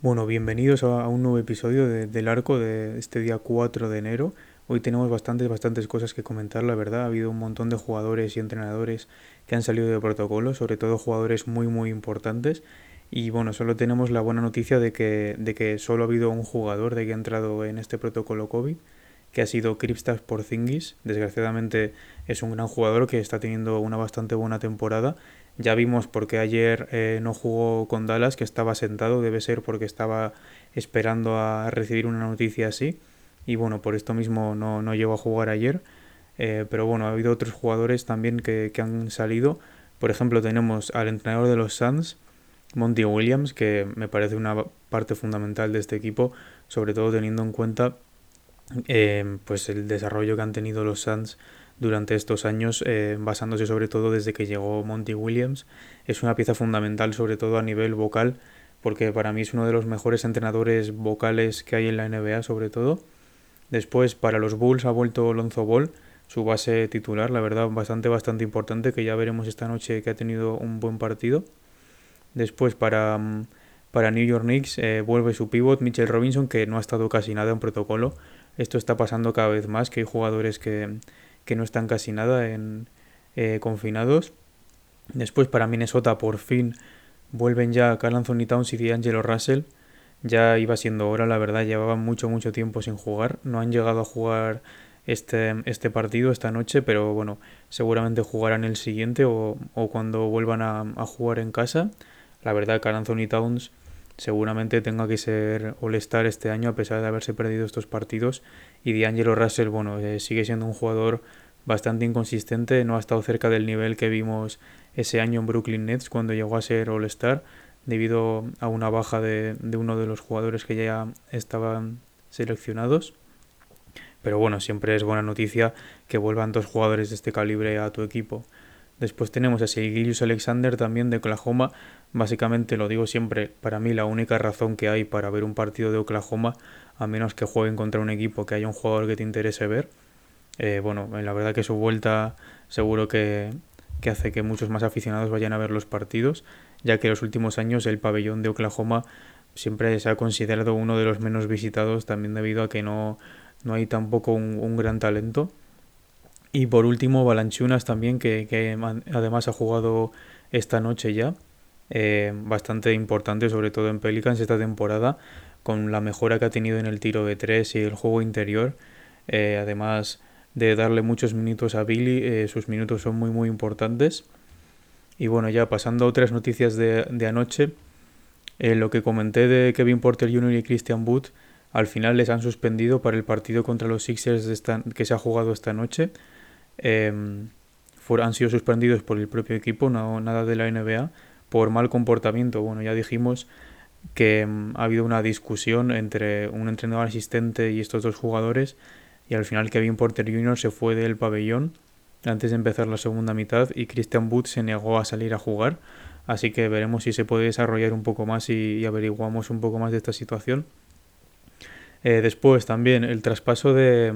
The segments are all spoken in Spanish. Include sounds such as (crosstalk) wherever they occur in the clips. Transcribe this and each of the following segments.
Bueno, bienvenidos a un nuevo episodio de- del arco de este día 4 de enero. Hoy tenemos bastantes, bastantes cosas que comentar, la verdad. Ha habido un montón de jugadores y entrenadores que han salido de protocolo, sobre todo jugadores muy, muy importantes. Y bueno, solo tenemos la buena noticia de que, de que solo ha habido un jugador de que ha entrado en este protocolo COVID, que ha sido Kristaps Porzingis. Desgraciadamente es un gran jugador que está teniendo una bastante buena temporada. Ya vimos porque ayer eh, no jugó con Dallas, que estaba sentado, debe ser porque estaba esperando a recibir una noticia así. Y bueno, por esto mismo no, no llegó a jugar ayer. Eh, pero bueno, ha habido otros jugadores también que, que han salido. Por ejemplo, tenemos al entrenador de los Suns, Monty Williams, que me parece una parte fundamental de este equipo, sobre todo teniendo en cuenta eh, pues el desarrollo que han tenido los Suns durante estos años, eh, basándose sobre todo desde que llegó Monty Williams. Es una pieza fundamental, sobre todo a nivel vocal, porque para mí es uno de los mejores entrenadores vocales que hay en la NBA, sobre todo. Después, para los Bulls ha vuelto Lonzo Ball, su base titular, la verdad, bastante, bastante importante, que ya veremos esta noche que ha tenido un buen partido. Después, para, mm, para New York Knicks, eh, vuelve su pivot, Mitchell Robinson, que no ha estado casi nada en protocolo. Esto está pasando cada vez más, que hay jugadores que, que no están casi nada en eh, confinados. Después, para Minnesota, por fin vuelven ya Carl Anthony Towns y D'Angelo Russell. Ya iba siendo hora, la verdad, llevaban mucho, mucho tiempo sin jugar. No han llegado a jugar este, este partido esta noche, pero bueno, seguramente jugarán el siguiente o, o cuando vuelvan a, jugar en casa. La verdad, Carl Anthony Towns seguramente tenga que ser All-Star este año a pesar de haberse perdido estos partidos. Y D'Angelo Russell, bueno, eh, sigue siendo un jugador bastante inconsistente, no ha estado cerca del nivel que vimos ese año en Brooklyn Nets cuando llegó a ser All-Star debido a una baja de, de uno de los jugadores que ya estaban seleccionados. Pero bueno, siempre es buena noticia que vuelvan dos jugadores de este calibre a tu equipo. Después tenemos a Gilius Alexander también de Oklahoma. Básicamente lo digo siempre, para mí la única razón que hay para ver un partido de Oklahoma, a menos que jueguen contra un equipo que haya un jugador que te interese ver. Eh, bueno, la verdad que su vuelta seguro que, que hace que muchos más aficionados vayan a ver los partidos, ya que en los últimos años el pabellón de Oklahoma siempre se ha considerado uno de los menos visitados, también debido a que no, no hay tampoco un, gran talento. Y por último, Balanchunas también, que, que además ha jugado esta noche ya. Eh, bastante importante, sobre todo en Pelicans esta temporada, con la mejora que ha tenido en el tiro de tres y el juego interior. Eh, además de darle muchos minutos a Billy, eh, sus minutos son muy muy importantes. Y bueno, ya pasando a otras noticias de, de anoche, lo que comenté de Kevin Porter Jr. y Christian Wood, al final les han suspendido para el partido contra los Sixers que se ha jugado esta noche. Eh, for, han sido suspendidos por el propio equipo, no nada de la NBA, por mal comportamiento. Bueno, ya dijimos que um, ha habido una discusión entre un entrenador asistente y estos dos jugadores y al final Kevin Porter Jr. se fue del pabellón antes de empezar la segunda mitad y Christian Wood se negó a salir a jugar. Así que veremos si se puede desarrollar un poco más y, averiguamos un poco más de esta situación. Eh, después también el traspaso de,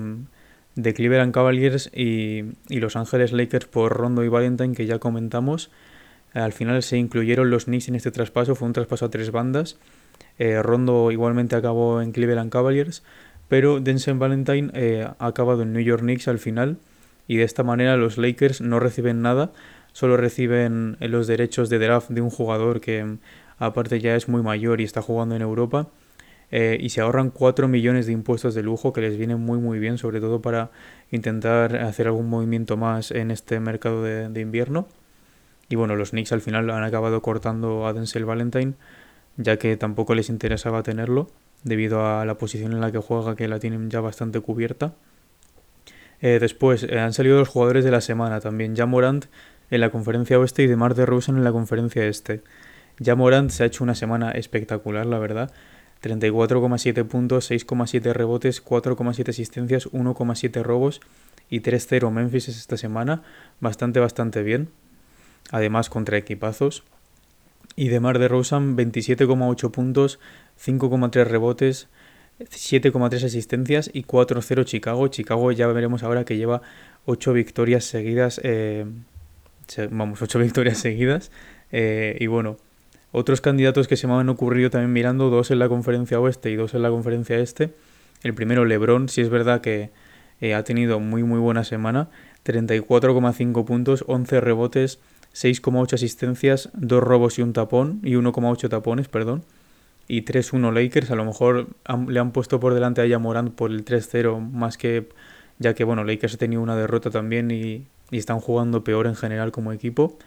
de Cleveland Cavaliers y, y, Los Ángeles Lakers por Rondo y Valentine que ya comentamos. Al final se incluyeron los Knicks en este traspaso, fue un traspaso a tres bandas. Eh, Rondo igualmente acabó en Cleveland Cavaliers, pero Denzel Valentine eh, ha acabado en New York Knicks al final y de esta manera los Lakers no reciben nada, solo reciben los derechos de draft de un jugador que aparte ya es muy mayor y está jugando en Europa eh, y se ahorran 4 millones de impuestos de lujo que les vienen muy muy bien, sobre todo para intentar hacer algún movimiento más en este mercado de invierno. Y bueno, los Knicks al final han acabado cortando a Denzel Valentine, ya que tampoco les interesaba tenerlo, debido a la posición en la que juega, que la tienen ya bastante cubierta. Eh, después eh, han salido los jugadores de la semana también, ya Morant en la conferencia oeste y de Mar de Rosen en la conferencia este. Ya Morant se ha hecho una semana espectacular, la verdad. 34,7 puntos, 6,7 rebotes, 4,7 asistencias, 1,7 robos y 3-0 Memphis esta semana. Bastante, bastante bien. además contra equipazos. Y de Mar de Rosen 27,8 puntos, 5,3 rebotes, 7,3 asistencias y 4-0 Chicago. Chicago ya veremos ahora que lleva 8 victorias seguidas. Eh, vamos, 8 (laughs) victorias seguidas. Eh, y bueno, otros candidatos que se me han ocurrido también mirando, dos en la conferencia oeste y dos en la conferencia este. El primero, Lebron, si es verdad que eh, ha tenido muy muy buena semana. 34,5 puntos, 11 rebotes, 6,8 asistencias, 2 robos y un tapón, y 1,8 tapones, perdón. Y 3-1 Lakers, a lo mejor le han puesto por delante a Yamorant por el 3-0, más que ya que bueno, Lakers ha tenido una derrota también y, están jugando peor en general como equipo.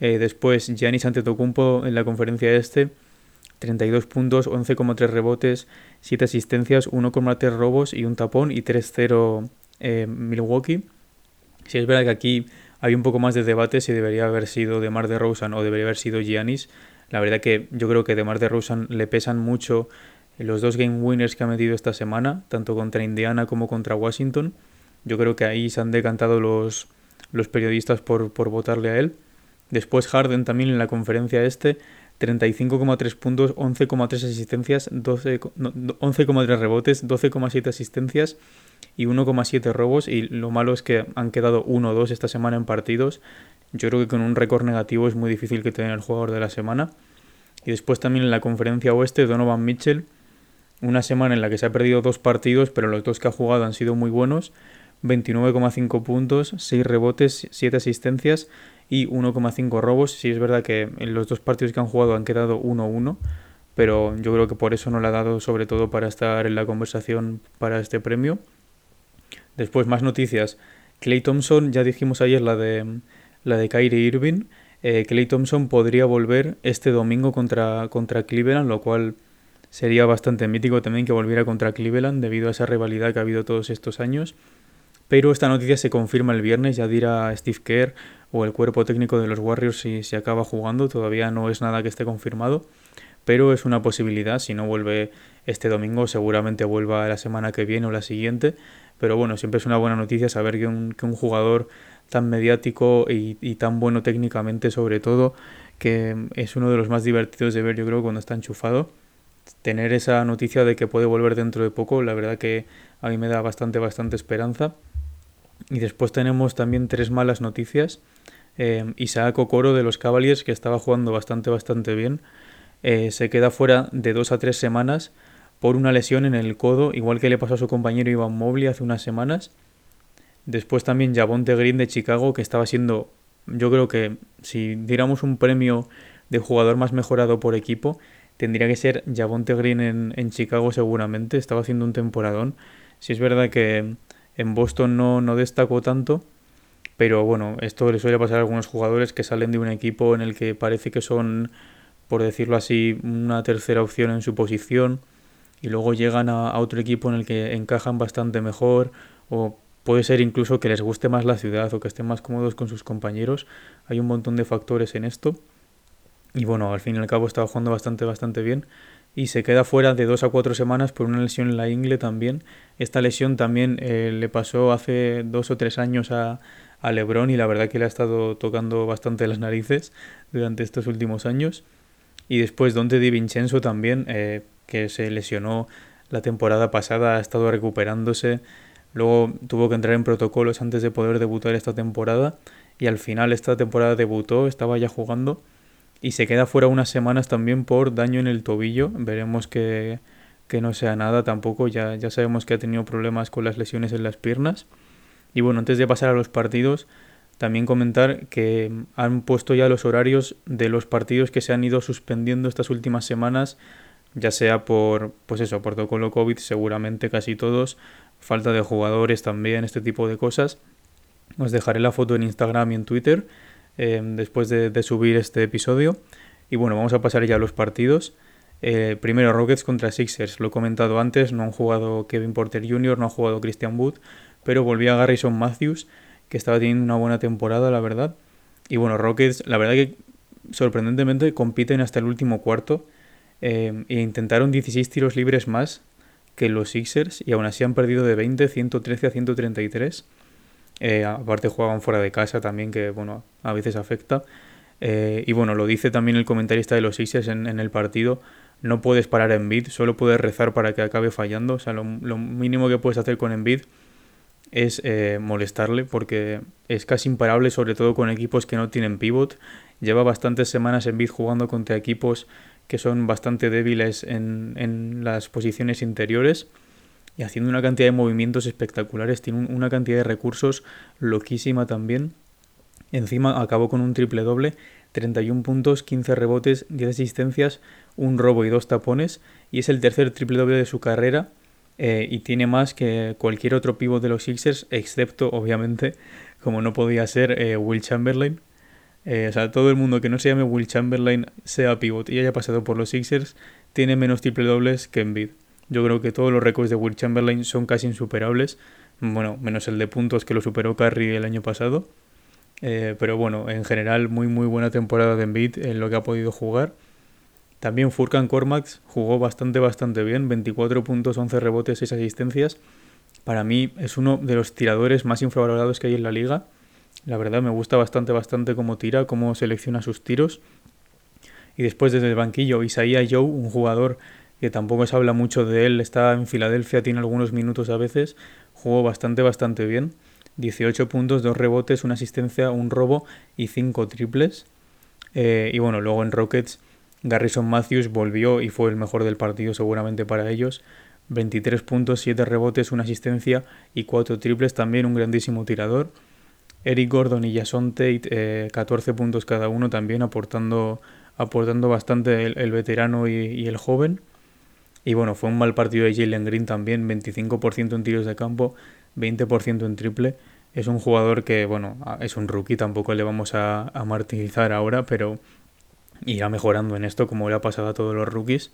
Eh, después Giannis Antetokounmpo en la conferencia este, 32 puntos, 11,3 rebotes, 7 asistencias, 1,3 robos y un tapón y 3-0 eh, Milwaukee. Si es verdad que aquí hay un poco más de debate si debería haber sido de Mar de Rosen o debería haber sido Giannis. La verdad que yo creo que de Mar de Rosen le pesan mucho los dos game winners que ha metido esta semana, tanto contra Indiana como contra Washington. Yo creo que ahí se han decantado los, los periodistas por, por votarle a él. Después Harden también en la conferencia este, 35,3 puntos, 11,3 asistencias, 11,3 rebotes, 12,7 asistencias y 1,7 robos. Y lo malo es que han quedado 1 o 2 esta semana en partidos. Yo creo que con un récord negativo es muy difícil que tenga el jugador de la semana. Y después también en la conferencia oeste, Donovan Mitchell. Una semana en la que se ha perdido dos partidos, pero los dos que ha jugado han sido muy buenos. 29,5 puntos, 6 rebotes, 7 asistencias y 1,5 robos. Sí es verdad que en los dos partidos que han jugado han quedado 1-1, pero yo creo que por eso no le ha dado sobre todo para estar en la conversación para este premio. Después más noticias. Clay Thompson, ya dijimos ayer la de la de Kyrie Irving. Eh, Clay Thompson podría volver este domingo contra, contra Cleveland, lo cual sería bastante mítico también que volviera contra Cleveland debido a esa rivalidad que ha habido todos estos años. Pero esta noticia se confirma el viernes, ya dirá Steve Kerr o el cuerpo técnico de los Warriors si se acaba jugando, todavía no es nada que esté confirmado, pero es una posibilidad, si no vuelve este domingo seguramente vuelva la semana que viene o la siguiente, pero bueno, siempre es una buena noticia saber que un, que un jugador tan mediático y, y, tan bueno técnicamente sobre todo, que es uno de los más divertidos de ver yo creo cuando está enchufado, tener esa noticia de que puede volver dentro de poco, la verdad que a mí me da bastante, bastante esperanza. Y después tenemos también tres malas noticias. Eh, Isaac Okoro de los Cavaliers, que estaba jugando bastante, bastante bien, eh, se queda fuera de dos a tres semanas por una lesión en el codo, igual que le pasó a su compañero Ivan Mobley hace unas semanas. Después también Javonte Green de Chicago, que estaba siendo, yo creo que si diéramos un premio de jugador más mejorado por equipo, tendría que ser Javonte Green en, en Chicago seguramente, estaba haciendo un temporadón. Si es verdad que en Boston no, no destacó tanto, pero bueno, esto le suele pasar a algunos jugadores que salen de un equipo en el que parece que son, por decirlo así, una tercera opción en su posición y luego llegan a, otro equipo en el que encajan bastante mejor o puede ser incluso que les guste más la ciudad o que estén más cómodos con sus compañeros. Hay un montón de factores en esto. Y bueno, al fin y al cabo estaba jugando bastante, bastante bien y se queda fuera de dos a cuatro semanas por una lesión en la ingle también. Esta lesión también eh, le pasó hace dos o tres años a, a Lebron y la verdad que le ha estado tocando bastante las narices durante estos últimos años. Y después Dante Di Vincenzo también, eh, que se lesionó la temporada pasada, ha estado recuperándose. Luego tuvo que entrar en protocolos antes de poder debutar esta temporada. Y al final esta temporada debutó, estaba ya jugando y se queda fuera unas semanas también por daño en el tobillo. Veremos que, que no sea nada tampoco. Ya, ya sabemos que ha tenido problemas con las lesiones en las piernas. Y bueno, antes de pasar a los partidos, también comentar que han puesto ya los horarios de los partidos que se han ido suspendiendo estas últimas semanas, ya sea por, pues eso, protocolo COVID, seguramente casi todos, falta de jugadores también, este tipo de cosas. Os dejaré la foto en Instagram y en Twitter Em, después de, subir este episodio. Y bueno, vamos a pasar ya a los partidos. Eh, primero Rockets contra Sixers, lo he comentado antes, no han jugado Kevin Porter Jr., no ha jugado Christian Wood, pero volvió a Garrison Matthews, que estaba teniendo una buena temporada, la verdad. Y bueno, Rockets, la verdad que sorprendentemente compiten hasta el último cuarto em, e intentaron 16 tiros libres más que los Sixers y aún así han perdido de 20, 113 a 133. Eh, aparte jugaban fuera de casa también, que bueno, a veces afecta. Eh, y bueno, lo dice también el comentarista de los Sixers en, en, el partido. No puedes parar en Embiid, solo puedes rezar para que acabe fallando. O sea, lo, lo mínimo que puedes hacer con Embiid es eh, molestarle porque es casi imparable, sobre todo con equipos que no tienen pivot. Lleva bastantes semanas en Embiid jugando contra equipos que son bastante débiles en, en, las posiciones interiores y haciendo una cantidad de movimientos espectaculares. Tiene una cantidad de recursos loquísima también. Encima acabó con un triple doble, 31 puntos, 15 rebotes, 10 asistencias, un robo y dos tapones. Y es el tercer triple doble de su carrera. Eh, y tiene más que cualquier otro pivot de los Sixers, excepto, obviamente, como no podía ser, eh, Will Chamberlain. Eh, o sea, todo el mundo que no se llame Will Chamberlain sea pivot y haya pasado por los Sixers tiene menos triple dobles que Embiid. Yo creo que todos los récords de Will Chamberlain son casi insuperables. Bueno, menos el de puntos que lo superó Curry el año pasado. Pero bueno, en general muy muy buena temporada de Embiid en lo que ha podido jugar. También Furkan Kormax jugó bastante bastante bien, 24 puntos, 11 rebotes, 6 asistencias. Para mí es uno de los tiradores más infravalorados que hay en la liga. La verdad me gusta bastante bastante cómo tira, cómo selecciona sus tiros. Y después desde el banquillo Isaiah Joe, un jugador que tampoco se habla mucho de él, está en Filadelfia, tiene algunos minutos a veces, jugó bastante bastante bien. 18 puntos, 2 rebotes, una asistencia, un robo y 5 triples. Eh, y bueno, luego en Rockets, Garrison Matthews volvió y fue el mejor del partido seguramente para ellos. 23 puntos, 7 rebotes, una asistencia y 4 triples, también un grandísimo tirador. Eric Gordon y Jason Tate, eh, 14 puntos cada uno, también aportando, aportando bastante el, el veterano y, y, el joven. Y bueno, fue un mal partido de Jalen Green también, 25% en tiros de campo, 20% en triple. Es un jugador que, bueno, es un rookie, tampoco le vamos a, a martirizar ahora, pero irá mejorando en esto como le ha pasado a todos los rookies.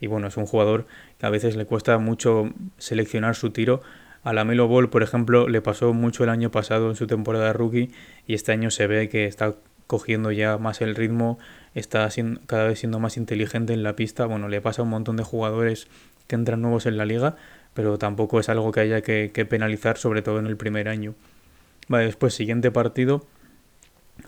Y bueno, es un jugador que a veces le cuesta mucho seleccionar su tiro. A la Melo Ball, por ejemplo, le pasó mucho el año pasado en su temporada rookie y este año se ve que está cogiendo ya más el ritmo, está siendo, cada vez siendo más inteligente en la pista. Bueno, le pasa a un montón de jugadores que entran nuevos en la liga, pero tampoco es algo que haya que, que penalizar, sobre todo en el primer año. Vale, después, siguiente partido.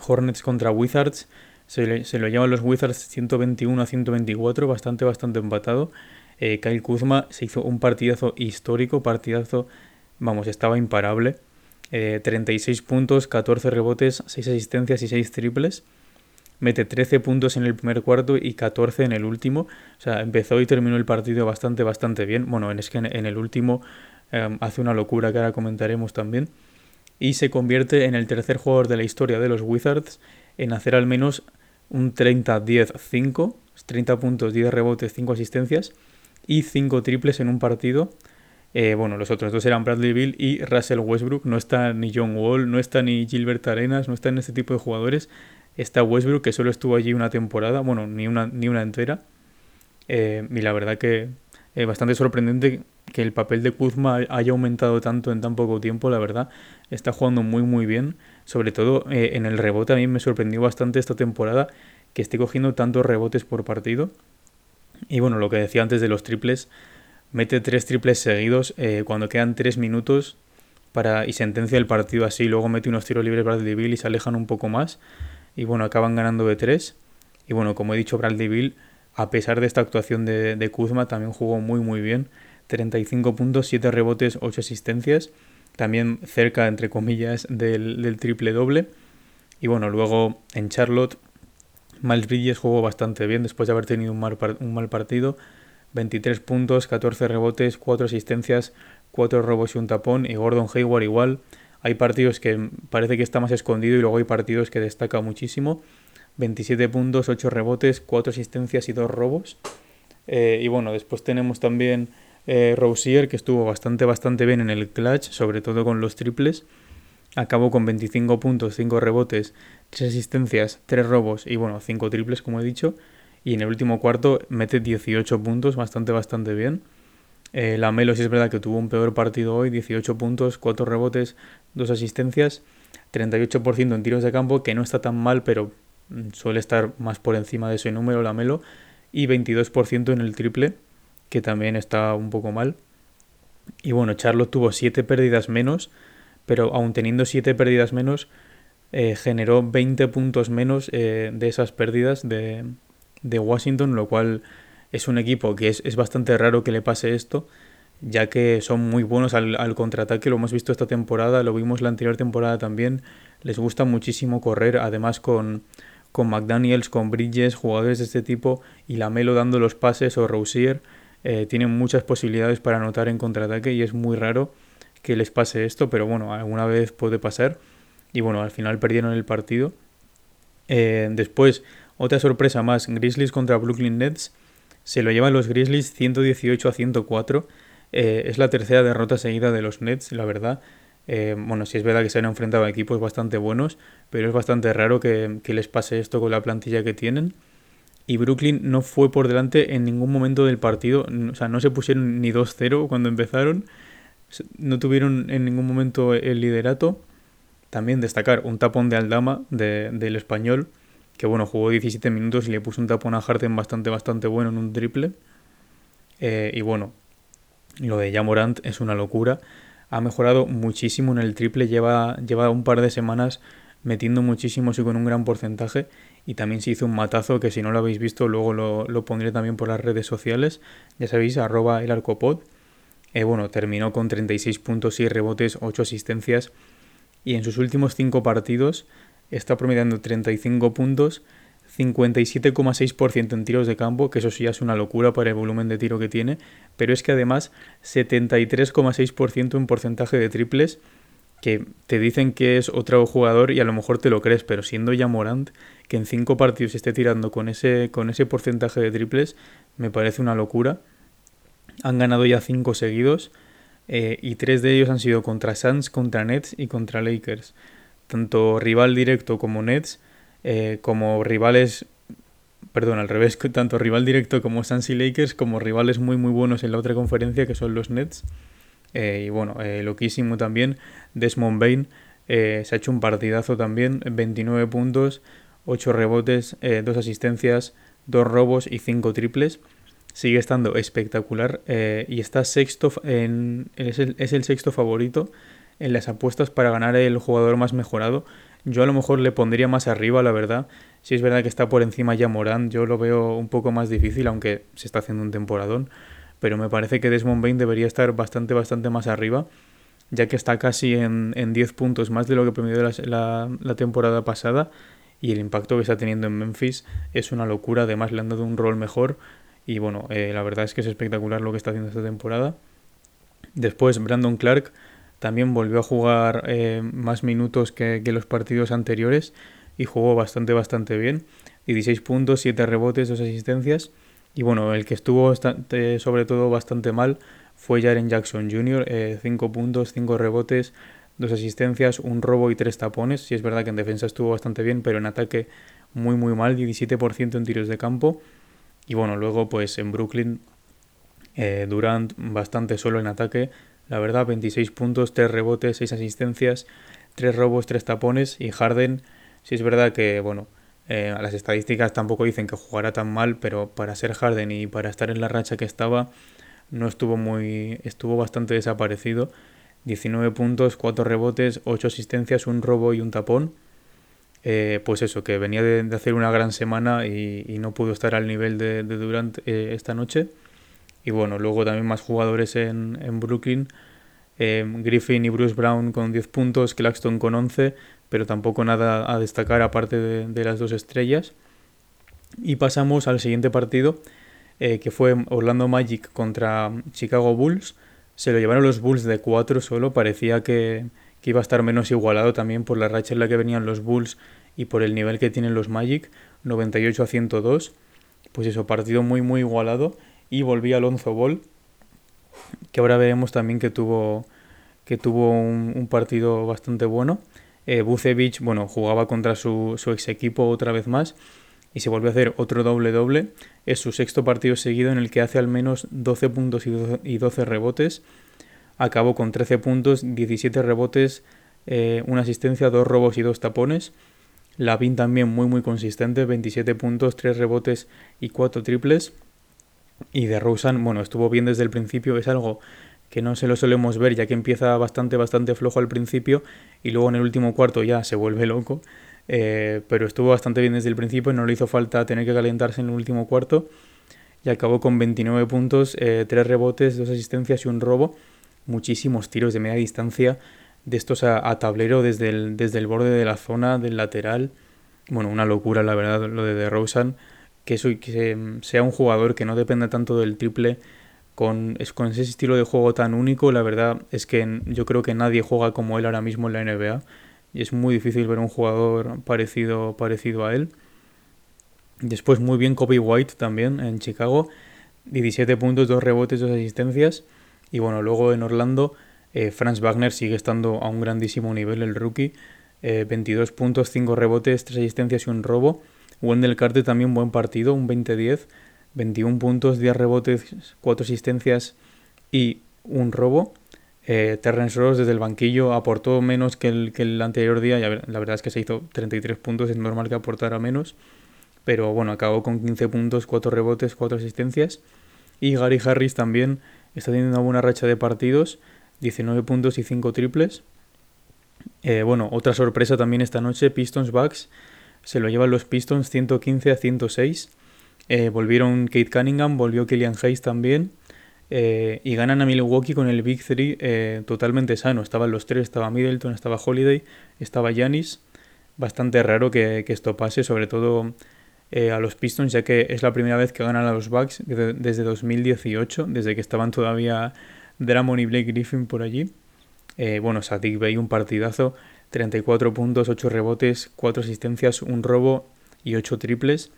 Hornets contra Wizards. Se, le, lo llevan los Wizards 121 a 124, bastante, bastante empatado. Eh, Kyle Kuzma se hizo un partidazo histórico, partidazo, vamos, estaba imparable. Eh, 36 puntos, 14 rebotes, 6 asistencias y 6 triples. Mete 13 puntos en el primer cuarto y 14 en el último. O sea, empezó y terminó el partido bastante, bastante bien. Bueno, es que en, el último eh, hace una locura que ahora comentaremos también. Y se convierte en el tercer jugador de la historia de los Wizards en hacer al menos un 30-10-5, 30 puntos, 10 rebotes, 5 asistencias y 5 triples en un partido. Eh, bueno, los otros dos eran Bradley Bill y Russell Westbrook. No está ni John Wall, no está ni Gilbert Arenas, no están este tipo de jugadores. Está Westbrook, que solo estuvo allí una temporada, bueno, ni una, ni una entera. Eh, y la verdad que eh, bastante sorprendente que el papel de Kuzma haya aumentado tanto en tan poco tiempo, la verdad. Está jugando muy, muy bien. Sobre todo eh, en el rebote, a mí me sorprendió bastante esta temporada que esté cogiendo tantos rebotes por partido. Y bueno, lo que decía antes de los triples, mete tres triples seguidos eh, cuando quedan tres minutos para y sentencia el partido así. Luego mete unos tiros libres Bradley Bill y se alejan un poco más. Y bueno, acaban ganando de tres. Y bueno, como he dicho, Bradley Bill, a pesar de esta actuación de, de Kuzma, también jugó muy, muy bien. 35 puntos, 7 rebotes, 8 asistencias. También cerca, entre comillas, del, triple doble. Y bueno, luego en Charlotte, Miles Bridges jugó bastante bien después de haber tenido un mal, un mal partido. 23 puntos, 14 rebotes, 4 asistencias, 4 robos y un tapón. Y Gordon Hayward igual. Hay partidos que parece que está más escondido y luego hay partidos que destaca muchísimo. 27 puntos, 8 rebotes, 4 asistencias y 2 robos. Eh, y bueno, después tenemos también eh, Rousier, que estuvo bastante, bastante bien en el clutch, sobre todo con los triples. Acabó con 25 puntos, 5 rebotes, 3 asistencias, 3 robos y bueno, 5 triples, como he dicho. Y en el último cuarto mete 18 puntos, bastante, bastante bien. Eh, la Melo sí es verdad que tuvo un peor partido hoy, 18 puntos, 4 rebotes, 2 asistencias, 38% en tiros de campo, que no está tan mal, pero mm, suele estar más por encima de ese número la Melo, y 22% en el triple, que también está un poco mal. Y bueno, Charlotte tuvo 7 pérdidas menos, pero aún teniendo 7 pérdidas menos, eh, generó 20 puntos menos de esas pérdidas de, de, Washington, lo cual es un equipo que es, es, bastante raro que le pase esto, ya que son muy buenos al, al contraataque, lo hemos visto esta temporada, lo vimos la anterior temporada también, les gusta muchísimo correr, además con con McDaniels, con Bridges, jugadores de este tipo y Lamelo dando los pases o Rousier, eh, tienen muchas posibilidades para anotar en contraataque y es muy raro que les pase esto, pero bueno, alguna vez puede pasar. Y bueno, al final perdieron el partido. Eh, después, otra sorpresa más, Grizzlies contra Brooklyn Nets. Se lo llevan los Grizzlies 118 a 104. Eh, es la tercera derrota seguida de los Nets, la verdad. Eh, bueno, sí es verdad que se han enfrentado a equipos bastante buenos, pero es bastante raro que, les pase esto con la plantilla que tienen. Y Brooklyn no fue por delante en ningún momento del partido, o sea, no se pusieron ni 2-0 cuando empezaron, no tuvieron en ningún momento el liderato. También destacar un tapón de Aldama del español, que bueno, jugó 17 minutos y le puso un tapón a Harden bastante, bastante bueno en un triple. Eh, y bueno, lo de Jamorant es una locura. Ha mejorado muchísimo en el triple, lleva, lleva un par de semanas metiendo muchísimo y con un gran porcentaje y también se hizo un matazo que si no lo habéis visto luego lo, pondré también por las redes sociales, ya sabéis, arroba el arcopod. Eh, bueno, terminó con 36 puntos y rebotes, 8 asistencias. Y en sus últimos 5 partidos está promediando 35 puntos, 57,6% en tiros de campo, que eso sí es una locura para el volumen de tiro que tiene, pero es que además 73,6% en porcentaje de triples, que te dicen que es otro jugador y a lo mejor te lo crees, pero siendo ya Morant, que en 5 partidos esté tirando con ese, con ese porcentaje de triples, me parece una locura. Han ganado ya 5 seguidos eh, y 3 de ellos han sido contra Suns, contra Nets y contra Lakers. Tanto rival directo como Nets eh, como rivales, perdón, al revés, (laughs) tanto rival directo como Suns y Lakers, como rivales muy muy buenos en la otra conferencia que son los Nets. Eh, y bueno, eh, loquísimo también, Desmond Bain se ha hecho un partidazo también, 29 puntos, 8 rebotes, 2 asistencias, 2 robos y 5 triples. Sigue estando espectacular y está sexto en, es, el, es el sexto favorito en las apuestas para ganar el jugador más mejorado yo a lo mejor le pondría más arriba, la verdad. Si es verdad que está por encima ya Morán, yo lo veo un poco más difícil, aunque se está haciendo un temporadón. Pero me parece que Desmond Bain debería estar bastante, bastante más arriba, ya que está casi en, en 10 puntos más de lo que promedió la, la, temporada pasada. Y el impacto que está teniendo en Memphis es una locura. Además, le han dado un rol mejor. Y bueno, eh, la verdad es que es espectacular lo que está haciendo esta temporada. Después, Brandon Clark también volvió a jugar eh, más minutos que, los partidos anteriores y jugó bastante, bastante bien. 16 puntos, 7 rebotes, 2 asistencias. Y bueno, el que estuvo sobre todo bastante mal fue Jaren Jackson Jr., 5 eh, puntos, 5 rebotes, 2 asistencias, un robo y 3 tapones. Sí es verdad que en defensa estuvo bastante bien, pero en ataque muy muy mal, 17% en tiros de campo. Y bueno, luego pues en Brooklyn eh, Durant bastante solo en ataque, la verdad, 26 puntos, 3 rebotes, 6 asistencias, 3 robos, 3 tapones y Harden, si es verdad que, bueno, eh, las estadísticas tampoco dicen que jugara tan mal, pero para ser Harden y para estar en la racha que estaba, no estuvo muy, estuvo bastante desaparecido. 19 puntos, 4 rebotes, 8 asistencias, un robo y un tapón. Eh, pues eso, que venía de, hacer una gran semana y, no pudo estar al nivel de, Durant eh, esta noche. Y bueno, luego también más jugadores en, en Brooklyn. Eh, Griffin y Bruce Brown con 10 puntos, Claxton con 11, pero tampoco nada a destacar aparte de, las dos estrellas. Y pasamos al siguiente partido, eh, que fue Orlando Magic contra Chicago Bulls. Se lo llevaron los Bulls de 4 solo, parecía que, que iba a estar menos igualado también por la racha en la que venían los Bulls y por el nivel que tienen los Magic, 98 a 102. Pues eso, partido muy muy igualado y volví Alonso Ball, que ahora veremos también que tuvo, que tuvo un, partido bastante bueno. Eh, Bucevic, bueno, jugaba contra su, su, ex equipo otra vez más y se volvió a hacer otro doble doble. Es su sexto partido seguido en el que hace al menos 12 puntos y 12, rebotes. Acabó con 13 puntos, 17 rebotes, eh, una asistencia, dos robos y dos tapones. Lavin también muy muy consistente, 27 puntos, 3 rebotes y 4 triples. Y de Rosen, bueno, estuvo bien desde el principio, es algo que no se lo solemos ver ya que empieza bastante, bastante flojo al principio y luego en el último cuarto ya se vuelve loco. Eh, pero estuvo bastante bien desde el principio, no le hizo falta tener que calentarse en el último cuarto y acabó con 29 puntos, 3 rebotes, 2 asistencias y un robo. Muchísimos tiros de media distancia de estos a, tablero desde el, desde el borde de la zona, del lateral. Bueno, una locura la verdad lo de DeRozan. Que, que sea un jugador que no dependa tanto del triple con, con ese estilo de juego tan único, la verdad es que yo creo que nadie juega como él ahora mismo en la NBA. Y es muy difícil ver un jugador parecido, parecido a él. Después muy bien Kobe White también en Chicago. 17 puntos, 2 rebotes, 2 asistencias. Y bueno, luego en Orlando eh, Franz Wagner sigue estando a un grandísimo nivel, el rookie. 22 eh, puntos, 5 rebotes, 3 asistencias y un robo. Wendell Carter también buen partido, un 20-10. 21 puntos, 10 rebotes, 4 asistencias y un robo. Eh, Terrence Ross desde el banquillo aportó menos que el, que el anterior día. la verdad es que se hizo 33 puntos, es normal que aportara menos. Pero bueno, acabó con 15 puntos, 4 rebotes, 4 asistencias. Y Gary Harris también está teniendo una buena racha de partidos. 19 puntos y 5 triples. Eh, bueno, otra sorpresa también esta noche, Pistons Bucks. Se lo llevan los Pistons 115 a 106. Eh, volvieron Kate Cunningham, volvió Killian Hayes también. Eh, y ganan a Milwaukee con el Big 3 totalmente sano. Estaban los tres, estaba Middleton, estaba Holiday, estaba Yanis. Bastante raro que, esto pase, sobre todo a los Pistons, ya que es la primera vez que ganan a los Bucks desde 2018, desde que estaban todavía Dramon y Blake Griffin por allí. Eh, bueno, Sadik Bey un partidazo, 34 puntos, 8 rebotes, 4 asistencias, un robo y 8 triples.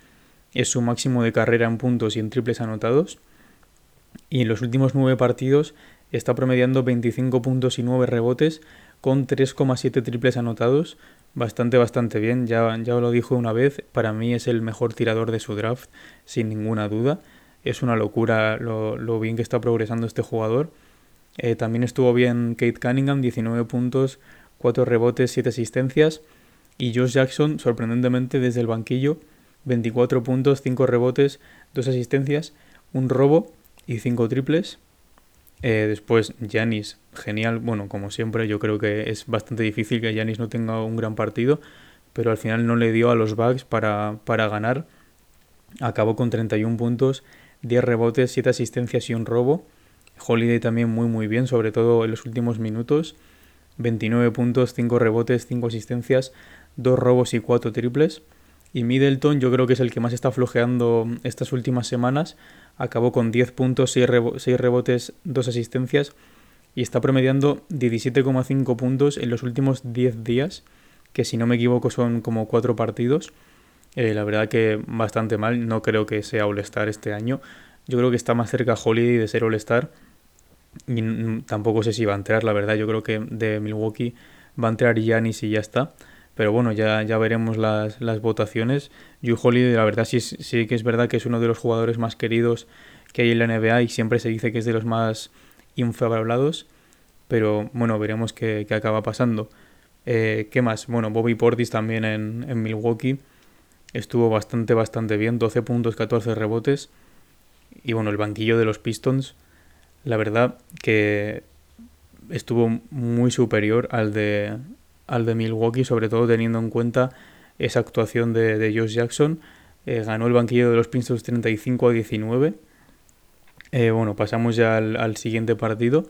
Es su máximo de carrera en puntos y en triples anotados. Y en los últimos 9 partidos está promediando 25 puntos y 9 rebotes con 3,7 triples anotados. Bastante, bastante bien. Ya, ya lo dijo una vez, para mí es el mejor tirador de su draft, sin ninguna duda. Es una locura lo, lo bien que está progresando este jugador. Eh, también estuvo bien Kate Cunningham, 19 puntos, 4 rebotes, 7 asistencias. Y Josh Jackson, sorprendentemente, desde el banquillo, 24 puntos, 5 rebotes, 2 asistencias, un robo y 5 triples. Eh, después, Janis, genial. Bueno, como siempre, yo creo que es bastante difícil que Janis no tenga un gran partido, pero al final no le dio a los Bucks para, para ganar. Acabó con 31 puntos, 10 rebotes, 7 asistencias y un robo. Holiday también muy muy bien, sobre todo en los últimos minutos. 29 puntos, 5 rebotes, 5 asistencias, 2 robos y 4 triples. Y Middleton yo creo que es el que más está flojeando estas últimas semanas. Acabó con 10 puntos, 6, rebotes, 2 asistencias y está promediando 17,5 puntos en los últimos 10 días, que si no me equivoco son como 4 partidos. Eh, la verdad que bastante mal, no creo que sea All-Star este año. Yo creo que está más cerca Holiday de ser All-Star. Y tampoco sé si va a entrar, la verdad. Yo creo que de Milwaukee va a entrar Giannis y ya está. Pero bueno, ya, ya veremos las, las votaciones. Drew Holiday, la verdad, sí, sí que es verdad que es uno de los jugadores más queridos que hay en la NBA y siempre se dice que es de los más infravalados. Pero bueno, veremos qué, qué acaba pasando. Eh, ¿Qué más? Bueno, Bobby Portis también en, en Milwaukee estuvo bastante, bastante bien. 12 puntos, 14 rebotes. Y bueno, el banquillo de los Pistons, la verdad que estuvo muy superior al de, al de Milwaukee, sobre todo teniendo en cuenta esa actuación de, de Josh Jackson. Eh, ganó el banquillo de los Pistons 35 a 19. Eh, bueno, pasamos ya al, siguiente partido.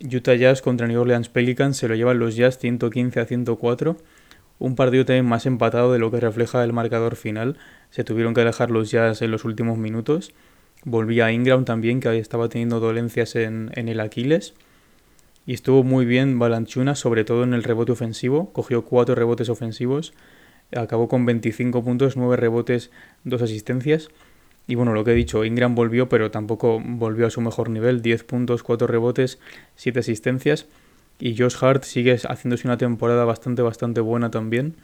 Utah Jazz contra New Orleans Pelicans se lo llevan los Jazz 115 a 104. Un partido también más empatado de lo que refleja el marcador final. Se tuvieron que alejar los Jazz en los últimos minutos. Volvía Ingram también, que estaba teniendo dolencias en, el Aquiles. Y estuvo muy bien Balanchuna, sobre todo en el rebote ofensivo. Cogió cuatro rebotes ofensivos. Acabó con 25 puntos, 9 rebotes, 2 asistencias. Y bueno, lo que he dicho, Ingram volvió, pero tampoco volvió a su mejor nivel. 10 puntos, 4 rebotes, 7 asistencias. Y Josh Hart sigue haciéndose una temporada bastante, bastante buena también.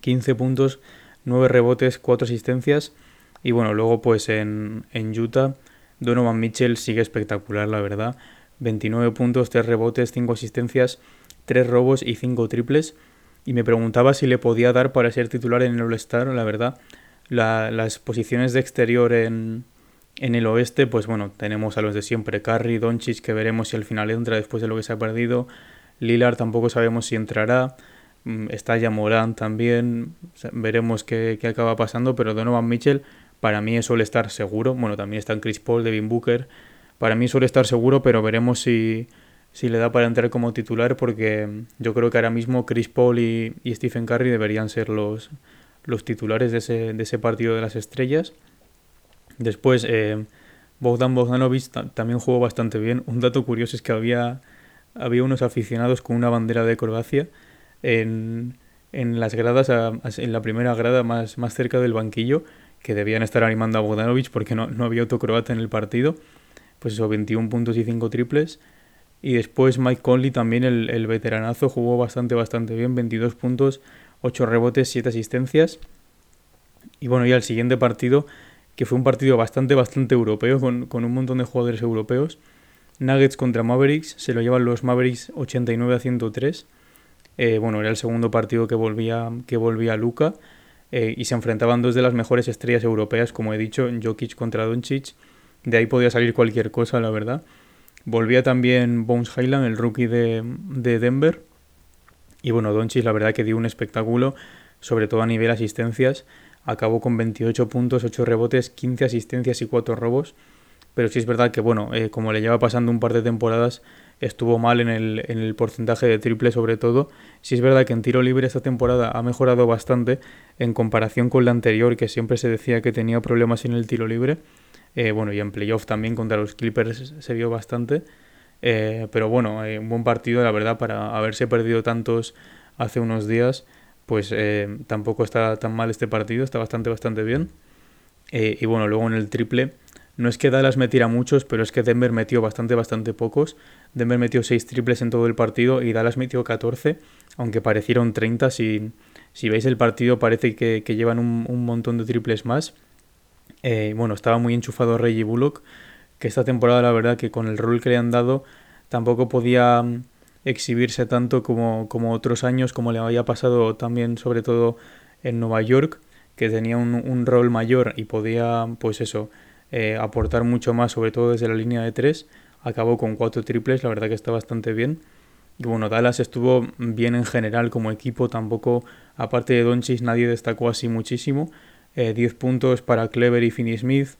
15 puntos, 9 rebotes, 4 asistencias. Y bueno, luego pues en, en Utah, Donovan Mitchell sigue espectacular, la verdad. 29 puntos, 3 rebotes, 5 asistencias, 3 robos y 5 triples. Y me preguntaba si le podía dar para ser titular en el All-Star, la verdad. las posiciones de exterior en, En el oeste, pues bueno, tenemos a los de siempre, Curry, Doncic, que veremos si al final entra después de lo que se ha perdido. Lilar tampoco sabemos si entrará. Mm, está ya Morán también. Veremos qué, qué acaba pasando, pero Donovan Mitchell para mí suele estar seguro. Bueno, también están Chris Paul, Devin Booker. Para mí suele estar seguro, pero veremos si, si le da para entrar como titular porque yo creo que ahora mismo Chris Paul y, Stephen Curry deberían ser los, los titulares de ese, de ese, partido de las estrellas. Después, eh, Bogdan Bogdanovic también jugó bastante bien. Un dato curioso es que había, había unos aficionados con una bandera de Croacia en, en las gradas, en la primera grada más, más cerca del banquillo, que debían estar animando a Bogdanovic porque no, no había otro croata en el partido. Pues eso, 21 puntos y 5 triples. Y después Mike Conley también, el, veteranazo, jugó bastante, bastante bien. 22 puntos, 8 rebotes, 7 asistencias. Y bueno, ya el siguiente partido, que fue un partido bastante, bastante europeo, con, un montón de jugadores europeos. Nuggets contra Mavericks, se lo llevan los Mavericks 89 a 103. Eh, bueno, era el segundo partido que volvía, que volvía Luca. Eh, y se enfrentaban dos de las mejores estrellas europeas, como he dicho, Jokic contra Doncic. De ahí podía salir cualquier cosa, la verdad. Volvía también Bones Highland, el rookie de, Denver. Y bueno, Doncic la verdad que dio un espectáculo, sobre todo a nivel asistencias. Acabó con 28 puntos, 8 rebotes, 15 asistencias y 4 robos. Pero sí es verdad que, bueno, eh, como le lleva pasando un par de temporadas, estuvo mal en el, en el porcentaje de triple sobre todo. Sí es verdad que en tiro libre esta temporada ha mejorado bastante en comparación con la anterior, que siempre se decía que tenía problemas en el tiro libre. Eh, bueno, y en playoff también contra los Clippers se vio bastante. Eh, pero bueno, eh, un buen partido, la verdad, para haberse perdido tantos hace unos días, pues tampoco está tan mal este partido, está bastante, bastante bien. y bueno, luego en el triple, no es que Dallas metiera muchos, pero es que Denver metió bastante, bastante pocos. Denver metió 6 triples en todo el partido y Dallas metió 14, aunque parecieron 30. Si, si veis el partido, parece que, llevan un, un montón de triples más. Eh, bueno, estaba muy enchufado Reggie Bullock, que esta temporada la verdad que con el rol que le han dado tampoco podía mm, exhibirse tanto como, como otros años, como le había pasado también sobre todo en Nueva York, que tenía un, rol mayor y podía, pues eso, eh, aportar mucho más, sobre todo desde la línea de tres. Acabó con cuatro triples, la verdad que está bastante bien. Y bueno, Dallas estuvo bien en general como equipo, tampoco, aparte de Doncic, nadie destacó así muchísimo. 10 eh, puntos para Clever y Finney Smith,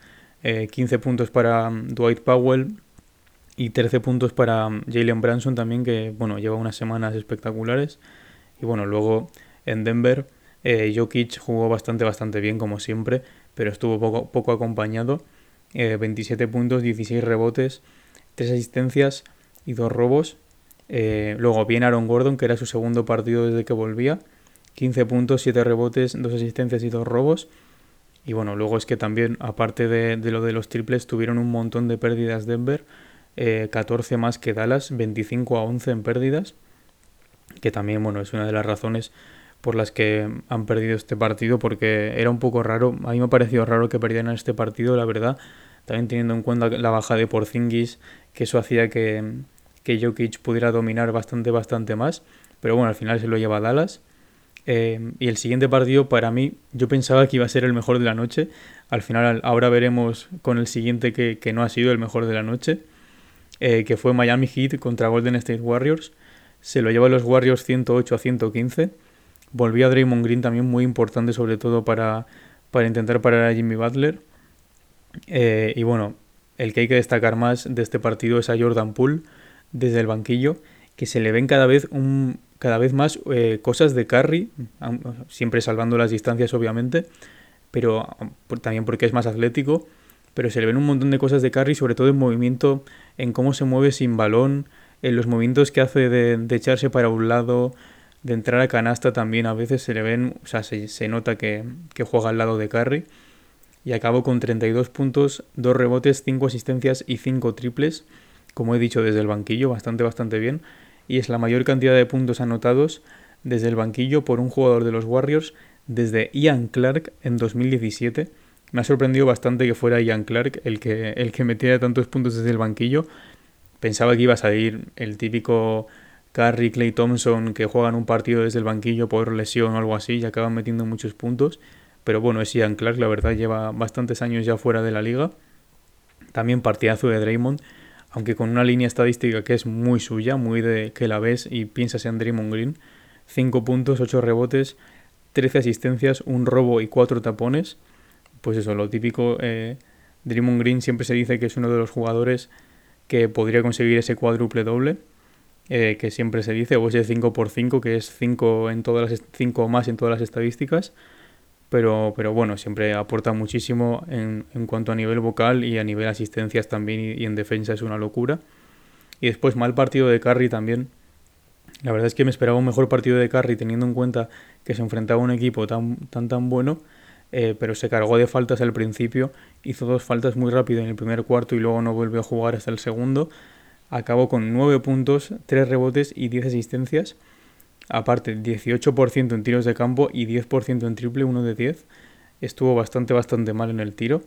15 eh, puntos para mm, Dwight Powell y 13 puntos para mm, Jalen Branson también, que bueno, lleva unas semanas espectaculares. Y bueno, luego en Denver, eh, Jokic jugó bastante, bastante bien como siempre, pero estuvo poco, poco acompañado. 27 puntos, 16 rebotes, 3 asistencias y 2 robos. luego viene Aaron Gordon, que era su segundo partido desde que volvía. 15 puntos, 7 rebotes, 2 asistencias y 2 robos. Y bueno, luego es que también, aparte de, lo de los triples, tuvieron un montón de pérdidas Denver, 14 eh, más que Dallas, 25 a 11 en pérdidas, que también, bueno, es una de las razones por las que han perdido este partido, porque era un poco raro, a mí me ha parecido raro que perdieran este partido, la verdad, también teniendo en cuenta la baja de Porzingis, que eso hacía que, que Jokic pudiera dominar bastante, bastante más, pero bueno, al final se lo lleva Dallas. Eh, y el siguiente partido para mí, yo pensaba que iba a ser el mejor de la noche. Al final, ahora veremos con el siguiente que, no ha sido el mejor de la noche, eh, que fue Miami Heat contra Golden State Warriors. Se lo lleva los Warriors 108 a 115. Volvía Draymond Green también muy importante, sobre todo para, para intentar parar a Jimmy Butler. Eh, y bueno, el que hay que destacar más de este partido es a Jordan Poole desde el banquillo, que se le ven cada vez un, cada vez más eh, cosas de Curry, siempre salvando las distancias obviamente, pero también porque es más atlético, pero se le ven un montón de cosas de Curry, sobre todo en movimiento, en cómo se mueve sin balón, en los movimientos que hace de, echarse para un lado, de entrar a canasta también, a veces se le ven, o sea, se, nota que, que, juega al lado de Curry. Y acabó con 32 puntos, 2 rebotes, 5 asistencias y 5 triples, como he dicho desde el banquillo, bastante, bastante bien y es la mayor cantidad de puntos anotados desde el banquillo por un jugador de los Warriors desde Ian Clark en 2017. Me ha sorprendido bastante que fuera Ian Clark el que, el que metiera tantos puntos desde el banquillo. Pensaba que iba a salir el típico Curry, Clay Thompson que juegan un partido desde el banquillo por lesión o algo así y acaban metiendo muchos puntos. Pero bueno, es Ian Clark, la verdad, lleva bastantes años ya fuera de la liga. También partidazo de Draymond, aunque con una línea estadística que es muy suya, muy de que la ves y piensas en Draymond Green. 5 puntos, 8 rebotes, 13 asistencias, un robo y 4 tapones. Pues eso, lo típico. Eh, Draymond Green siempre se dice que es uno de los jugadores que podría conseguir ese cuádruple doble. Eh, que siempre se dice, o ese 5 por 5 que es 5 en todas las 5 más en todas las estadísticas pero, pero bueno, siempre aporta muchísimo en, en, cuanto a nivel vocal y a nivel asistencias también y, en defensa es una locura. Y después mal partido de Curry también. La verdad es que me esperaba un mejor partido de Curry teniendo en cuenta que se enfrentaba a un equipo tan tan, tan bueno, eh, pero se cargó de faltas al principio, hizo dos faltas muy rápido en el primer cuarto y luego no volvió a jugar hasta el segundo. Acabó con 9 puntos, 3 rebotes y 10 asistencias Aparte, 18% en tiros de campo y 10% en triple, uno de 10. Estuvo bastante, bastante mal en el tiro.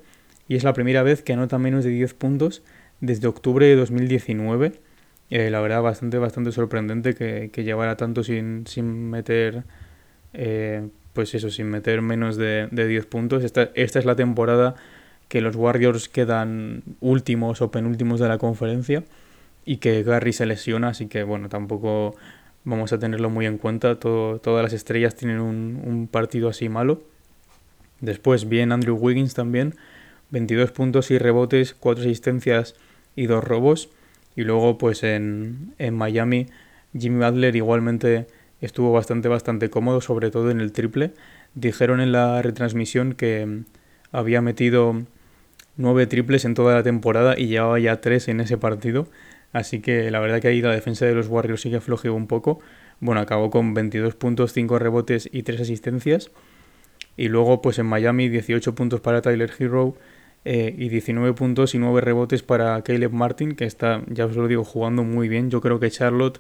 Y es la primera vez que anota menos de 10 puntos desde octubre de 2019. Eh, la verdad, bastante, bastante sorprendente que, llevara tanto sin, sin meter. Eh, pues eso, sin meter menos de, de 10 puntos. Esta, esta es la temporada que los Warriors quedan últimos o penúltimos de la conferencia y que Gary se lesiona, así que bueno, tampoco vamos a tenerlo muy en cuenta. todas las estrellas tienen un, partido así malo. Después bien Andrew Wiggins también, 22 puntos y rebotes, 4 asistencias y 2 robos. Y luego pues en, en Miami Jimmy Butler igualmente estuvo bastante bastante cómodo, sobre todo en el triple. Dijeron en la retransmisión que había metido 9 triples en toda la temporada y llevaba ya 3 en ese partido. Así que la verdad que ahí la defensa de los Warriors sí que un poco. Bueno, acabó con 22 puntos, 5 rebotes y 3 asistencias. Y luego, pues en Miami, 18 puntos para Tyler Hero eh, y 19 puntos y 9 rebotes para Caleb Martin, que está, ya os lo digo, jugando muy bien. Yo creo que Charlotte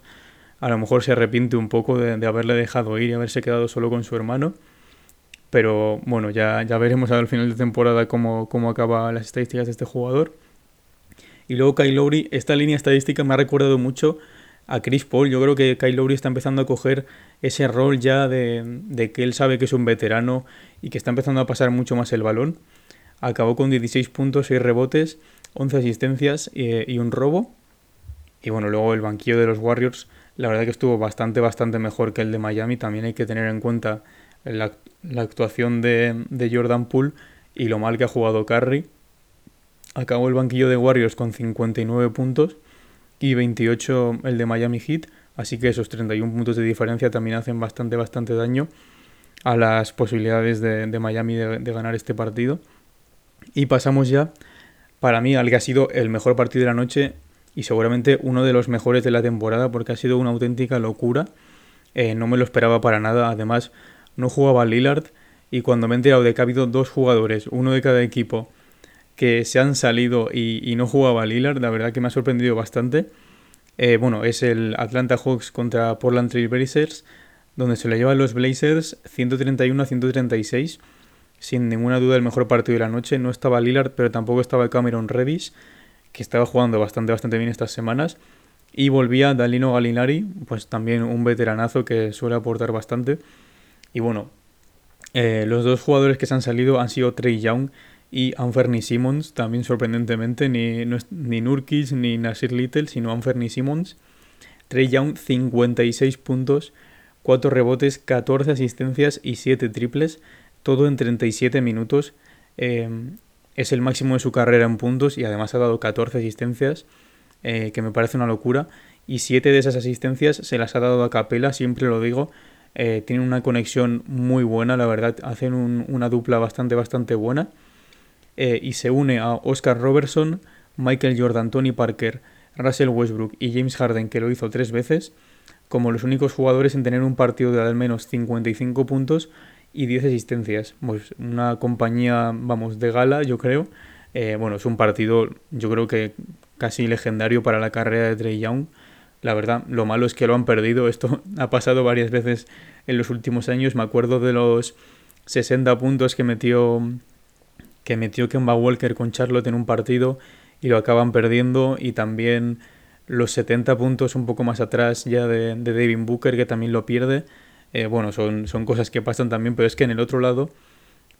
a lo mejor se arrepiente un poco de, haberle dejado ir y haberse quedado solo con su hermano. Pero bueno, ya, ya veremos al final de temporada cómo, cómo acaban las estadísticas de este jugador. Y luego Kyle Lowry, esta línea estadística me ha recordado mucho a Chris Paul. Yo creo que Kyle Lowry está empezando a coger ese rol ya de, que él sabe que es un veterano y que está empezando a pasar mucho más el balón. Acabó con 16 puntos, 6 rebotes, 11 asistencias y, un robo. Y bueno, luego el banquillo de los Warriors, la verdad que estuvo bastante, bastante mejor que el de Miami. También hay que tener en cuenta la, actuación de, de Jordan Poole y lo mal que ha jugado Curry acabó el banquillo de Warriors con 59 puntos y 28 el de Miami Heat, así que esos 31 puntos de diferencia también hacen bastante, bastante daño a las posibilidades de, Miami de, ganar este partido. Y pasamos ya, para mí, al que ha sido el mejor partido de la noche y seguramente uno de los mejores de la temporada porque ha sido una auténtica locura. Eh, no me lo esperaba para nada, además no jugaba Lillard y cuando me he enterado de que ha habido dos jugadores, uno de cada equipo, que se han salido y, no jugaba Lillard, la verdad que me ha sorprendido bastante. Eh, bueno, es el Atlanta Hawks contra Portland Trail Blazers, donde se le llevan los Blazers 131 a 136. Sin ninguna duda el mejor partido de la noche. No estaba Lillard, pero tampoco estaba Cameron Reddish, que estaba jugando bastante, bastante bien estas semanas. Y volvía Dalino Galinari, pues también un veteranazo que suele aportar bastante. Y bueno, eh, los dos jugadores que se han salido han sido Trey Young y Anferni Simmons, también sorprendentemente, ni, ni Nurkic ni Nasir Little, sino Anferni Simmons. Trey Young, 56 puntos, 4 rebotes, 14 asistencias y 7 triples, todo en 37 minutos. Em, es el máximo de su carrera en puntos y además ha dado 14 asistencias, eh, que me parece una locura. Y 7 de esas asistencias se las ha dado a capela, siempre lo digo. Eh, tienen una conexión muy buena, la verdad, hacen una dupla bastante, bastante buena. Eh, y se une a Oscar Robertson, Michael Jordan, Tony Parker, Russell Westbrook y James Harden, que lo hizo tres veces, como los únicos jugadores en tener un partido de al menos 55 puntos y 10 asistencias. Pues una compañía, vamos, de gala, yo creo. Eh, bueno, es un partido, yo creo que casi legendario para la carrera de Trey Young. La verdad, lo malo es que lo han perdido. (laughs) Esto ha pasado varias veces en los últimos años. Me acuerdo de los 60 puntos que metió que metió Kemba Walker con Charlotte en un partido y lo acaban perdiendo y también los 70 puntos un poco más atrás ya de, David Booker que también lo pierde. Eh, bueno, son, son cosas que pasan también, pero es que en el otro lado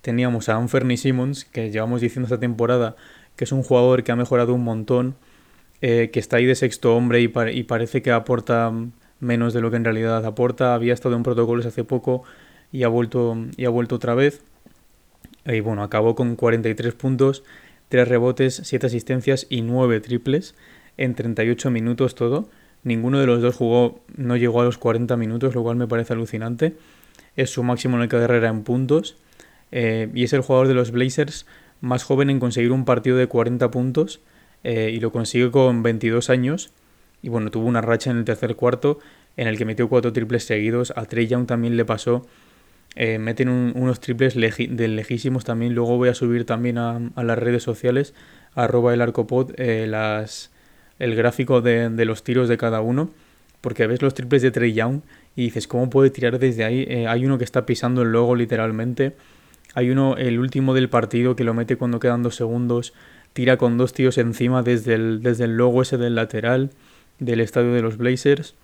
teníamos a Anferny Simmons, que llevamos diciendo esta temporada que es un jugador que ha mejorado un montón, eh, que está ahí de sexto hombre y, y, parece que aporta menos de lo que en realidad aporta. Había estado en protocolos hace poco y ha vuelto, y ha vuelto otra vez. Y bueno, acabó con 43 puntos, 3 rebotes, 7 asistencias y 9 triples en 38 minutos todo. Ninguno de los dos jugó, no llegó a los 40 minutos, lo cual me parece alucinante. Es su máximo en la carrera en puntos. Eh, y es el jugador de los Blazers más joven en conseguir un partido de 40 puntos. Eh, y lo consigue con 22 años. Y bueno, tuvo una racha en el tercer cuarto en el que metió cuatro triples seguidos. A Trey Young también le pasó eh, meten unos triples de lejísimos también. Luego voy a subir también a, las redes sociales, arroba el arcopod, eh, las, el gráfico de, los tiros de cada uno. Porque ves los triples de Trey Young y dices, ¿cómo puede tirar desde ahí? Eh, hay uno que está pisando el logo literalmente. Hay uno, el último del partido, que lo mete cuando quedan dos segundos. Tira con dos tíos encima desde desde el logo ese del lateral del estadio de los Blazers.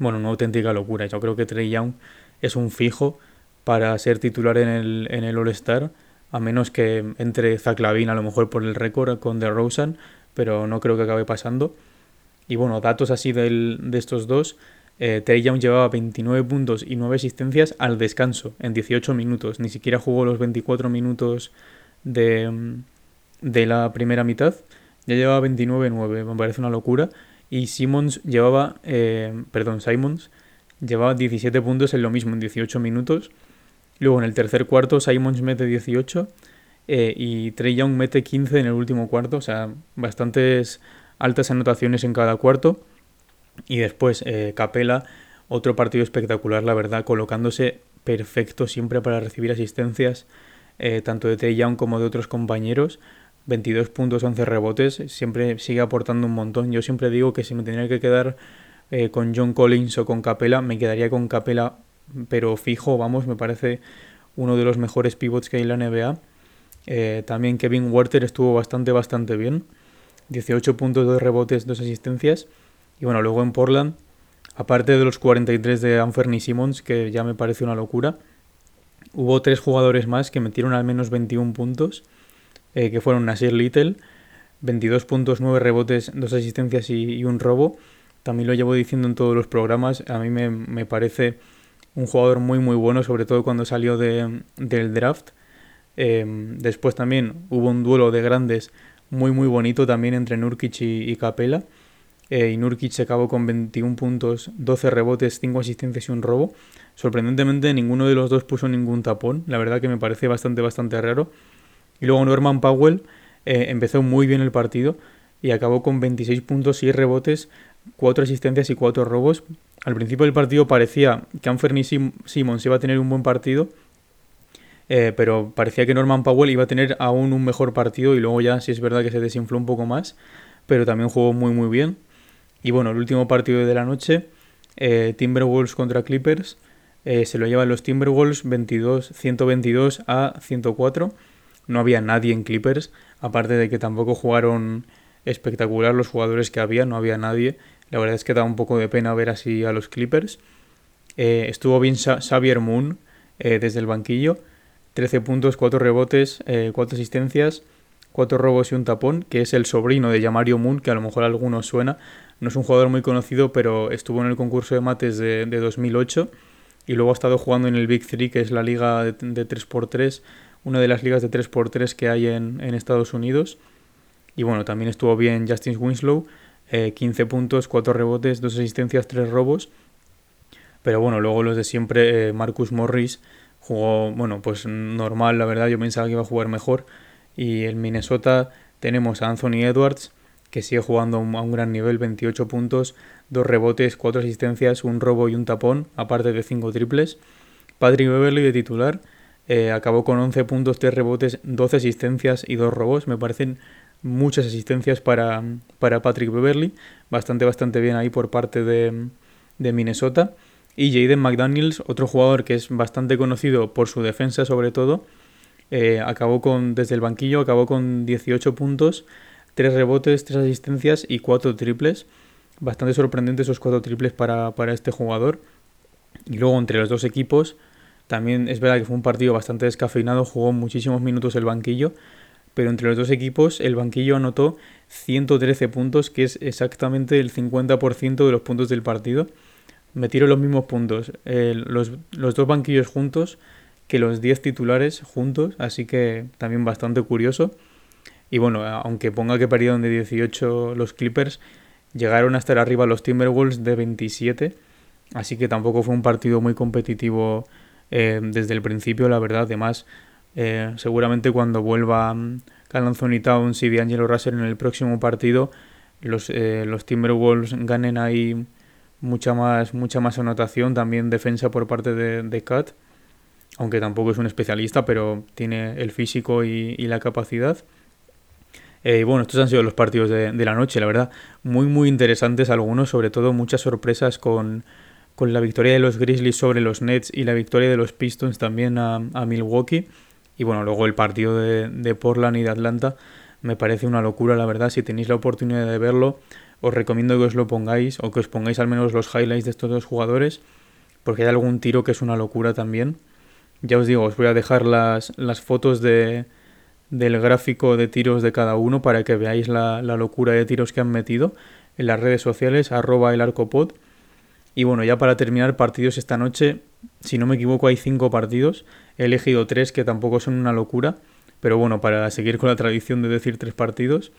Bueno, una auténtica locura. Yo creo que Trey Young es un fijo para ser titular en el, en el All-Star, a menos que entre Zach a lo mejor por el récord con DeRozan, pero no creo que acabe pasando. Y bueno, datos así del, de estos dos. Eh, Young llevaba 29 puntos y 9 asistencias al descanso en 18 minutos. Ni siquiera jugó los 24 minutos de, de la primera mitad. Ya llevaba 29-9, me parece una locura. Y Simmons llevaba, eh, perdón, Simons llevaba 17 puntos en lo mismo, en 18 minutos. Luego en el tercer cuarto Simons mete 18 eh, y Trey Young mete 15 en el último cuarto, o sea, bastantes altas anotaciones en cada cuarto. Y después eh, Capela, otro partido espectacular, la verdad, colocándose perfecto siempre para recibir asistencias, eh, tanto de Trey Young como de otros compañeros. 22 puntos, 11 rebotes, siempre sigue aportando un montón. Yo siempre digo que si me tenía que quedar con John Collins o con Capela, me quedaría con Capela pero fijo, vamos, me parece uno de los mejores pivots que hay en la NBA. Eh, también Kevin Werther estuvo bastante, bastante bien. 18 puntos, de rebotes, 2 asistencias. Y bueno, luego en Portland, aparte de los 43 de Anferny Simmons, que ya me parece una locura, hubo tres jugadores más que metieron al menos 21 puntos, eh, que fueron Nasir Little, 22 puntos, 9 rebotes, 2 asistencias y, un robo. También lo llevo diciendo en todos los programas. A mí me, me parece un jugador muy muy bueno, sobre todo cuando salió de, del draft. Em, después también hubo un duelo de grandes muy muy bonito también entre Nurkic y, Capela. Eh, y Nurkic se acabó con 21 puntos, 12 rebotes, 5 asistencias y un robo. Sorprendentemente ninguno de los dos puso ningún tapón, la verdad que me parece bastante bastante raro. Y luego Norman Powell eh, empezó muy bien el partido y acabó con 26 puntos, 6 rebotes, 4 asistencias y 4 robos. Al principio del partido parecía que Anferny Simmons iba a tener un buen partido, eh, pero parecía que Norman Powell iba a tener aún un mejor partido y luego ya sí es verdad que se desinfló un poco más, pero también jugó muy muy bien. Y bueno, el último partido de la noche, eh, Timberwolves contra Clippers, eh, se lo llevan los Timberwolves 22, 122 a 104. No había nadie en Clippers, aparte de que tampoco jugaron espectacular los jugadores que había, no había nadie. La verdad es que da un poco de pena ver así a los Clippers. Eh, estuvo bien Xavier Moon eh, desde el banquillo. 13 puntos, 4 rebotes, 4 eh, asistencias, 4 robos y un tapón, que es el sobrino de Yamario Moon, que a lo mejor a algunos suena. No es un jugador muy conocido, pero estuvo en el concurso de mates de, 2008 y luego ha estado jugando en el Big 3, que es la liga de, 3x3, una de las ligas de 3x3 que hay en, en Estados Unidos. Y bueno, también estuvo bien Justin Winslow, 15 eh, puntos, 4 rebotes, 2 asistencias, 3 robos. Pero bueno, luego los de siempre, eh, Marcus Morris jugó, bueno, pues normal, la verdad, yo pensaba que iba a jugar mejor. Y en Minnesota tenemos a Anthony Edwards, que sigue jugando a un gran nivel, 28 puntos, 2 rebotes, 4 asistencias, un robo y un tapón, aparte de 5 triples. Patrick Beverly de titular, eh, acabó con 11 puntos, 3 rebotes, 12 asistencias y 2 robos. Me parecen muchas asistencias para, para Patrick Beverly, bastante, bastante bien ahí por parte de, de Minnesota. Y Jaden McDaniels, otro jugador que es bastante conocido por su defensa sobre todo, eh, acabó con, desde el banquillo, acabó con 18 puntos, 3 rebotes, 3 asistencias y 4 triples. Bastante sorprendente esos 4 triples para, para este jugador. Y luego entre los dos equipos, también es verdad que fue un partido bastante descafeinado, jugó muchísimos minutos el banquillo, pero entre los dos equipos el banquillo anotó 113 puntos, que es exactamente el 50% de los puntos del partido. Metieron los mismos puntos eh, los, los, dos banquillos juntos que los 10 titulares juntos, así que también bastante curioso. Y bueno, aunque ponga que perdieron de 18 los Clippers, llegaron a estar arriba los Timberwolves de 27, así que tampoco fue un partido muy competitivo eh, desde el principio, la verdad. Además, eh, seguramente cuando vuelva mm, Cal Anthony Towns y D'Angelo Russell en el próximo partido, los, eh, los Timberwolves ganen ahí mucha más, mucha más anotación, también defensa por parte de, de Cat, aunque tampoco es un especialista, pero tiene el físico y, la capacidad. Eh, y bueno, estos han sido los partidos de, la noche, la verdad, muy muy interesantes algunos, sobre todo muchas sorpresas con, con la victoria de los Grizzlies sobre los Nets y la victoria de los Pistons también a Milwaukee. Y bueno, luego el partido de, de, Portland y de Atlanta me parece una locura, la verdad. Si tenéis la oportunidad de verlo, os recomiendo que os lo pongáis o que os pongáis al menos los highlights de estos dos jugadores, porque hay algún tiro que es una locura también. Ya os digo, os voy a dejar las, las fotos de, del gráfico de tiros de cada uno para que veáis la, la, locura de tiros que han metido en las redes sociales, arroba el arcopod. Y bueno, ya para terminar, partidos esta noche, si no me equivoco hay cinco partidos, he elegido tres que tampoco son una locura, pero bueno, para seguir con la tradición de decir tres partidos.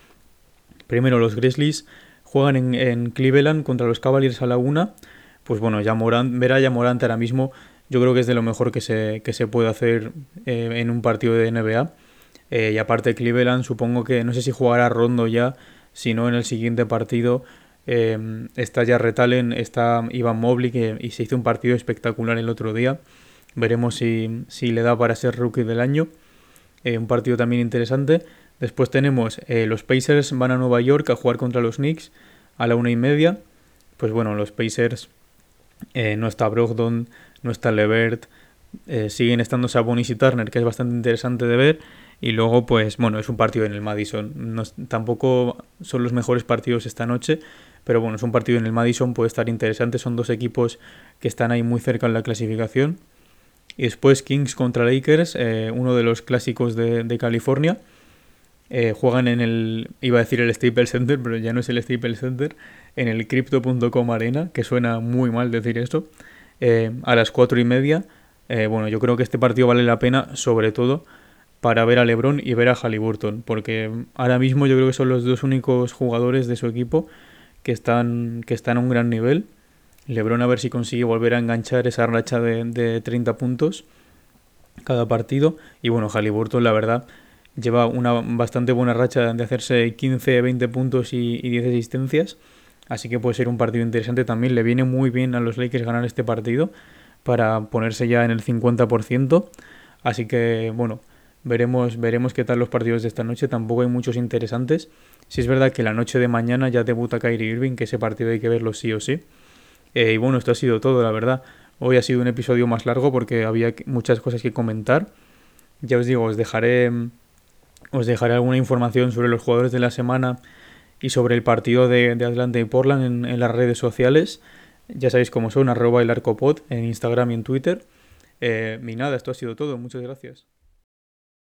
Primero los Grizzlies Juegan en, Cleveland contra los Cavaliers a la una. Pues bueno, ya Morant, ver a ya Morant ahora mismo yo creo que es de lo mejor que se, que se puede hacer eh, en un partido de NBA. Eh, y aparte Cleveland supongo que no sé si jugará Rondo ya, si no en el siguiente partido eh, está ya Retalen, está Ivan Mobley y se hizo un partido espectacular el otro día. Veremos si, si le da para ser rookie del año. un partido también interesante. Después tenemos eh, los Pacers van a Nueva York a jugar contra los Knicks a la una y media. Pues bueno, los Pacers eh, no está Brogdon, no está Levert, eh, siguen estando Sabonis y Turner, que es bastante interesante de ver. Y luego, pues bueno, es un partido en el Madison. tampoco son los mejores partidos esta noche, pero bueno, es un partido en el Madison, puede estar interesante. Son dos equipos que están ahí muy cerca en la clasificación. Y después Kings contra Lakers, uno de los clásicos de, California. Eh, juegan en el, iba a decir el Staples Center, pero ya no es el Staples Center, en el Crypto.com Arena, que suena muy mal decir esto, eh, a las cuatro y media. Eh, bueno, yo creo que este partido vale la pena, sobre todo para ver a LeBron y ver a Halliburton, porque ahora mismo yo creo que son los dos únicos jugadores de su equipo que están, que están a un gran nivel. LeBron a ver si consigue volver a enganchar esa racha de, de 30 puntos cada partido. Y bueno, Halliburton, la verdad, lleva una bastante buena racha de hacerse 15, 20 puntos y, 10 asistencias. Así que puede ser un partido interesante también. Le viene muy bien a los Lakers ganar este partido para ponerse ya en el 50%. Así que bueno, veremos, veremos qué tal los partidos de esta noche. Tampoco hay muchos interesantes. Si es verdad que la noche de mañana ya debuta Kyrie Irving, que ese partido hay que verlo sí o sí. Eh, y bueno, esto ha sido todo, la verdad. Hoy ha sido un episodio más largo porque había muchas cosas que comentar. Ya os digo, os dejaré os dejaré alguna información sobre los jugadores de la semana y sobre el partido de, Atlanta y Portland en, las redes sociales. Ya sabéis cómo son, arroba el arcopod en Instagram y en Twitter. Eh, nada, esto ha sido todo. Muchas gracias.